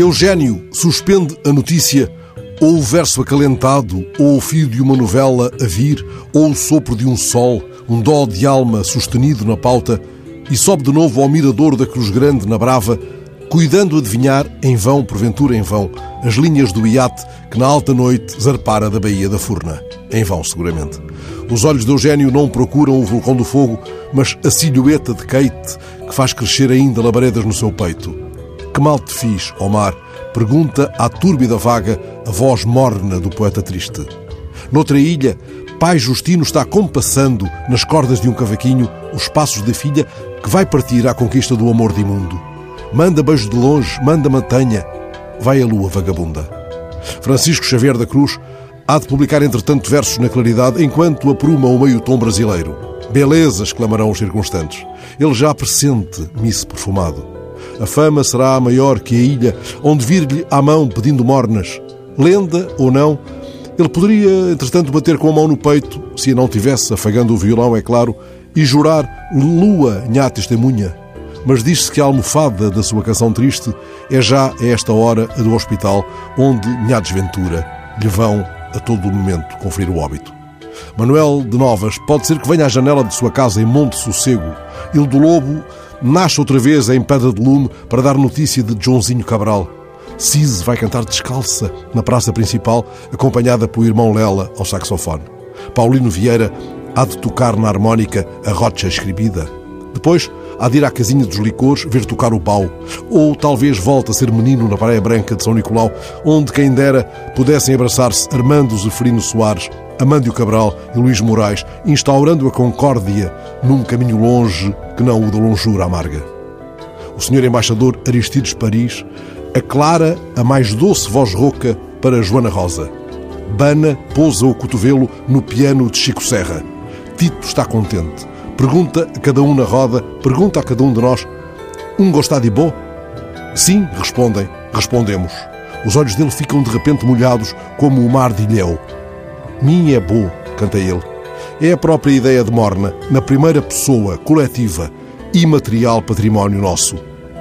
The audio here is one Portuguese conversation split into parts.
Eugênio suspende a notícia ou o verso acalentado, ou o fio de uma novela a vir, ou o sopro de um sol, um dó de alma sustenido na pauta, e sobe de novo ao mirador da Cruz Grande na Brava, cuidando adivinhar, em vão, porventura em vão, as linhas do iate que na alta noite zarpara da Baía da Furna. Em vão, seguramente. Os olhos de Eugênio não procuram o vulcão do fogo, mas a silhueta de Kate que faz crescer ainda labaredas no seu peito. Que mal te fiz, Omar? Pergunta à túrbida vaga a voz morna do poeta triste. Noutra ilha, pai Justino está compassando nas cordas de um cavaquinho os passos da filha que vai partir à conquista do amor de imundo. Manda beijo de longe, manda mantenha, vai a lua vagabunda. Francisco Xavier da Cruz há de publicar entretanto versos na claridade enquanto apruma o meio tom brasileiro. Beleza, exclamarão os circunstantes. Ele já pressente miss perfumado. A fama será maior que a ilha onde vir-lhe à mão pedindo mornas. Lenda ou não, ele poderia, entretanto, bater com a mão no peito, se a não tivesse, afagando o violão, é claro, e jurar lua, nha testemunha. Mas diz-se que a almofada da sua canção triste é já a esta hora a do hospital, onde nha desventura lhe vão a todo o momento conferir o óbito. Manuel de Novas pode ser que venha à janela de sua casa em Monte Sossego. Il do Lobo nasce outra vez em Pedra de Lume para dar notícia de Joãozinho Cabral. Cise vai cantar descalça na praça principal, acompanhada pelo irmão Lela ao saxofone. Paulino Vieira há de tocar na harmónica a rocha escrevida. Depois há de ir à casinha dos licores ver tocar o pau. Ou talvez volte a ser menino na Praia Branca de São Nicolau, onde quem dera pudessem abraçar-se Armando Zeferino Soares, Amândio Cabral e Luís Moraes, instaurando a concórdia num caminho longe que não o da longura amarga. O senhor embaixador Aristides Paris aclara a mais doce voz rouca para Joana Rosa. Bana pousa o cotovelo no piano de Chico Serra. Tito está contente. Pergunta a cada um na roda, pergunta a cada um de nós: Um gostado de bom? Sim, respondem. Respondemos. Os olhos dele ficam de repente molhados como o mar de Ilhéu. Minha é boa, canta ele. É a própria ideia de Morna, na primeira pessoa, coletiva, imaterial património nosso,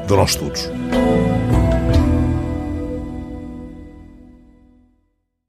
de nós todos.